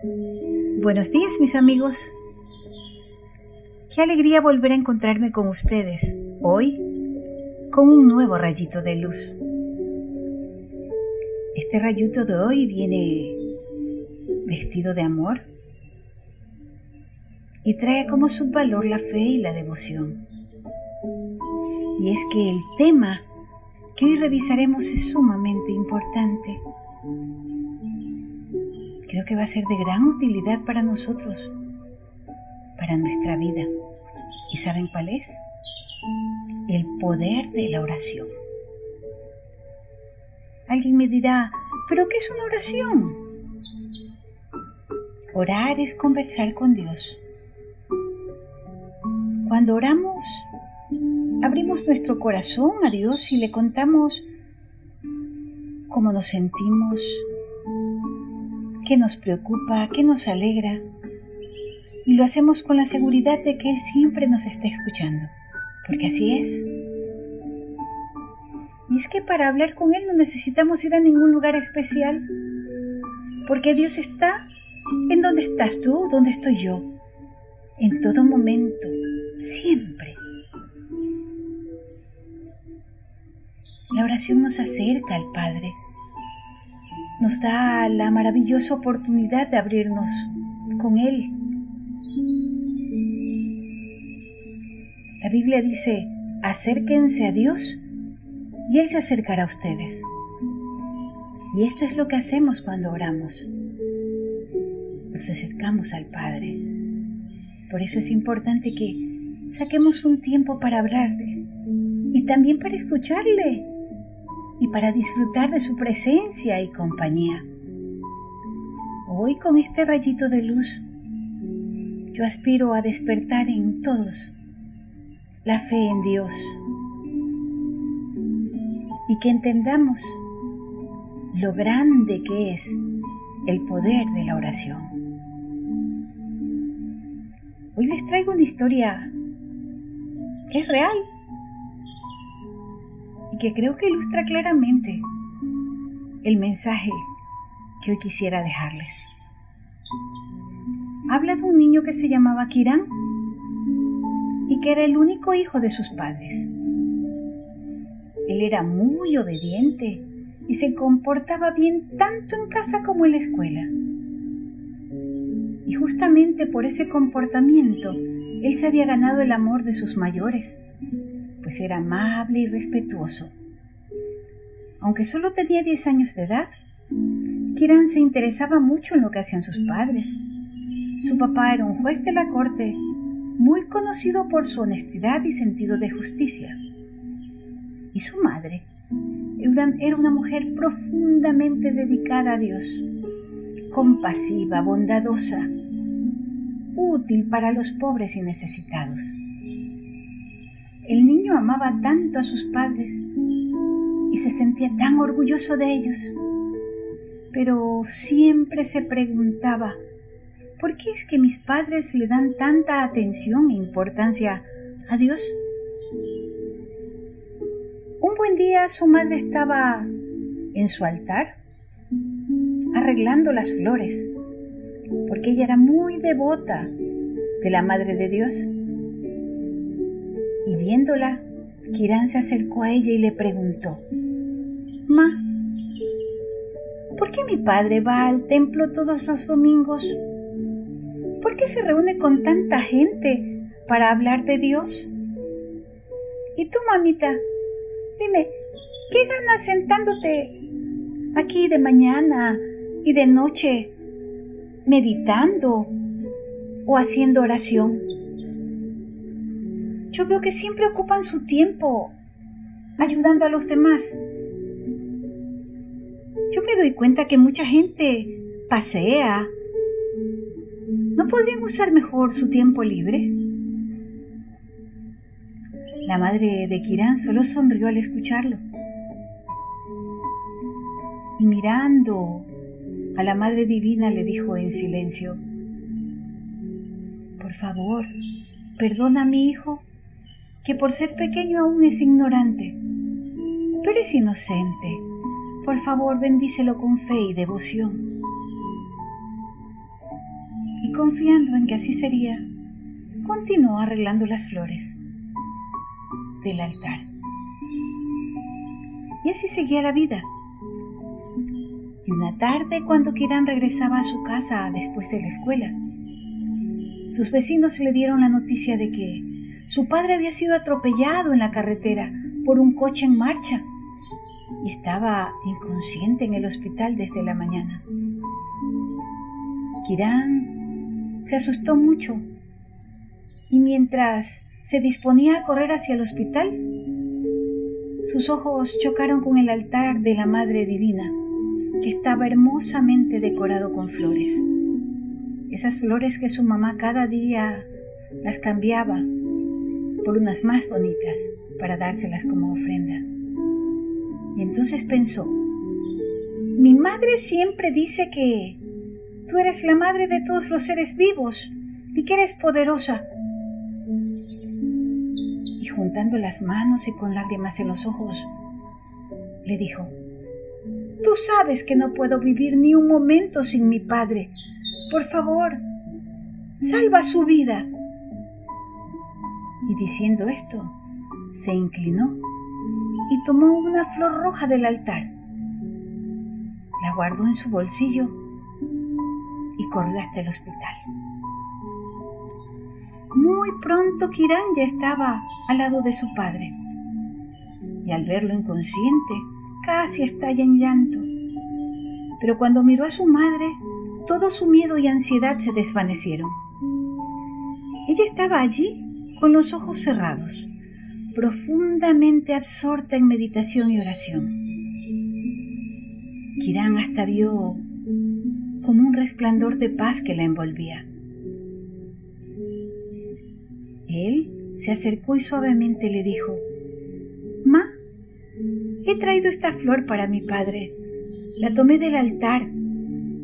Buenos días mis amigos. Qué alegría volver a encontrarme con ustedes hoy con un nuevo rayito de luz. Este rayito de hoy viene vestido de amor y trae como subvalor la fe y la devoción. Y es que el tema que hoy revisaremos es sumamente importante. Creo que va a ser de gran utilidad para nosotros, para nuestra vida. ¿Y saben cuál es? El poder de la oración. Alguien me dirá, ¿pero qué es una oración? Orar es conversar con Dios. Cuando oramos, abrimos nuestro corazón a Dios y le contamos cómo nos sentimos, qué nos preocupa, qué nos alegra. Y lo hacemos con la seguridad de que Él siempre nos está escuchando, porque así es. Y es que para hablar con Él no necesitamos ir a ningún lugar especial, porque Dios está en donde estás tú, donde estoy yo, en todo momento, siempre. La oración nos acerca al Padre, nos da la maravillosa oportunidad de abrirnos con Él. La Biblia dice, acérquense a Dios y Él se acercará a ustedes. Y esto es lo que hacemos cuando oramos. Nos acercamos al Padre. Por eso es importante que saquemos un tiempo para hablarle y también para escucharle y para disfrutar de su presencia y compañía. Hoy con este rayito de luz, yo aspiro a despertar en todos la fe en Dios y que entendamos lo grande que es el poder de la oración. Hoy les traigo una historia que es real que creo que ilustra claramente el mensaje que hoy quisiera dejarles. Habla de un niño que se llamaba Kiran y que era el único hijo de sus padres. Él era muy obediente y se comportaba bien tanto en casa como en la escuela. Y justamente por ese comportamiento, él se había ganado el amor de sus mayores pues era amable y respetuoso. Aunque solo tenía 10 años de edad, Kiran se interesaba mucho en lo que hacían sus padres. Su papá era un juez de la corte, muy conocido por su honestidad y sentido de justicia. Y su madre era una mujer profundamente dedicada a Dios, compasiva, bondadosa, útil para los pobres y necesitados. El niño amaba tanto a sus padres y se sentía tan orgulloso de ellos. Pero siempre se preguntaba, ¿por qué es que mis padres le dan tanta atención e importancia a Dios? Un buen día su madre estaba en su altar arreglando las flores, porque ella era muy devota de la Madre de Dios y viéndola, Kiran se acercó a ella y le preguntó, Ma, ¿por qué mi padre va al templo todos los domingos? ¿Por qué se reúne con tanta gente para hablar de Dios? Y tú, mamita, dime, ¿qué ganas sentándote aquí de mañana y de noche meditando o haciendo oración? Yo veo que siempre ocupan su tiempo ayudando a los demás. Yo me doy cuenta que mucha gente pasea. ¿No podrían usar mejor su tiempo libre? La madre de Kiran solo sonrió al escucharlo. Y mirando a la Madre Divina le dijo en silencio, Por favor, perdona a mi hijo que por ser pequeño aún es ignorante, pero es inocente. Por favor, bendícelo con fe y devoción. confiando en que así sería, continuó arreglando las flores del altar. Y así seguía la vida. Y una tarde, cuando Kiran regresaba a su casa después de la escuela, sus vecinos le dieron la noticia de que su padre había sido atropellado en la carretera por un coche en marcha y estaba inconsciente en el hospital desde la mañana. Kiran se asustó mucho y mientras se disponía a correr hacia el hospital, sus ojos chocaron con el altar de la Madre Divina, que estaba hermosamente decorado con flores. Esas flores que su mamá cada día las cambiaba por unas más bonitas para dárselas como ofrenda. Y entonces pensó, mi madre siempre dice que tú eres la madre de todos los seres vivos y que eres poderosa. Y juntando las manos y con lágrimas en los ojos, le dijo, tú sabes que no puedo vivir ni un momento sin mi padre. Por favor, salva su vida. Y diciendo esto, se inclinó y tomó una flor roja del altar. La guardó en su bolsillo y corrió hasta el hospital. Muy pronto Kirán ya estaba al lado de su padre y al verlo inconsciente casi estalla en llanto. Pero cuando miró a su madre, todo su miedo y ansiedad se desvanecieron. Ella estaba allí con los ojos cerrados profundamente absorta en meditación y oración. Kirán hasta vio como un resplandor de paz que la envolvía. Él se acercó y suavemente le dijo, Ma, he traído esta flor para mi padre. La tomé del altar.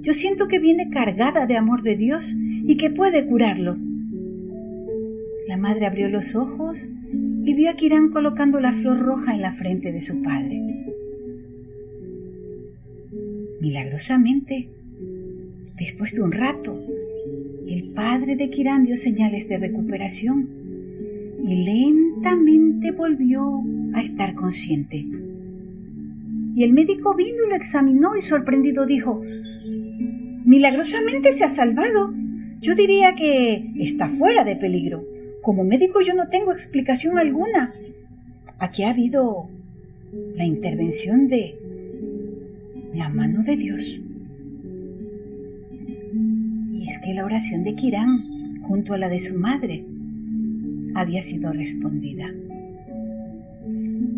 Yo siento que viene cargada de amor de Dios y que puede curarlo. La madre abrió los ojos y vio a Kirán colocando la flor roja en la frente de su padre. Milagrosamente, después de un rato, el padre de Kirán dio señales de recuperación y lentamente volvió a estar consciente. Y el médico vino y lo examinó y sorprendido dijo, Milagrosamente se ha salvado. Yo diría que está fuera de peligro. Como médico yo no tengo explicación alguna. Aquí ha habido la intervención de la mano de Dios. Y es que la oración de Kirán, junto a la de su madre, había sido respondida.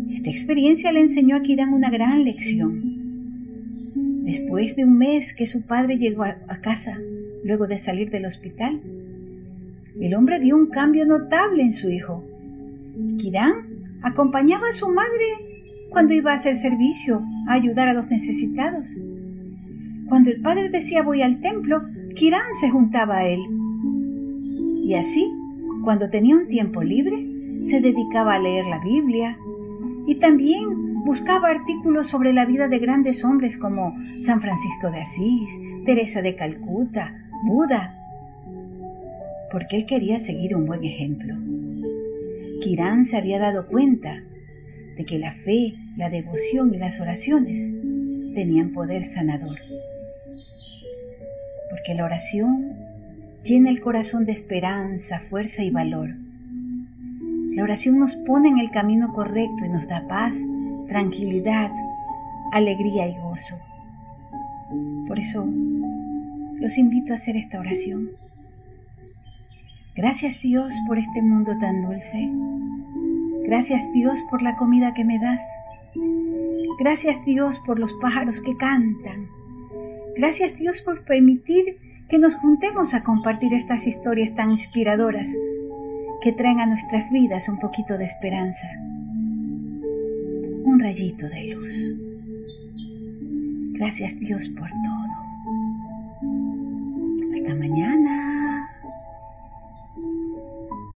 Esta experiencia le enseñó a Kirán una gran lección. Después de un mes que su padre llegó a casa, luego de salir del hospital, el hombre vio un cambio notable en su hijo. Kirán acompañaba a su madre cuando iba a hacer servicio, a ayudar a los necesitados. Cuando el padre decía voy al templo, Kirán se juntaba a él. Y así, cuando tenía un tiempo libre, se dedicaba a leer la Biblia y también buscaba artículos sobre la vida de grandes hombres como San Francisco de Asís, Teresa de Calcuta, Buda porque él quería seguir un buen ejemplo. Kirán se había dado cuenta de que la fe, la devoción y las oraciones tenían poder sanador. Porque la oración llena el corazón de esperanza, fuerza y valor. La oración nos pone en el camino correcto y nos da paz, tranquilidad, alegría y gozo. Por eso los invito a hacer esta oración. Gracias Dios por este mundo tan dulce. Gracias Dios por la comida que me das. Gracias Dios por los pájaros que cantan. Gracias Dios por permitir que nos juntemos a compartir estas historias tan inspiradoras que traen a nuestras vidas un poquito de esperanza. Un rayito de luz. Gracias Dios por todo. Hasta mañana.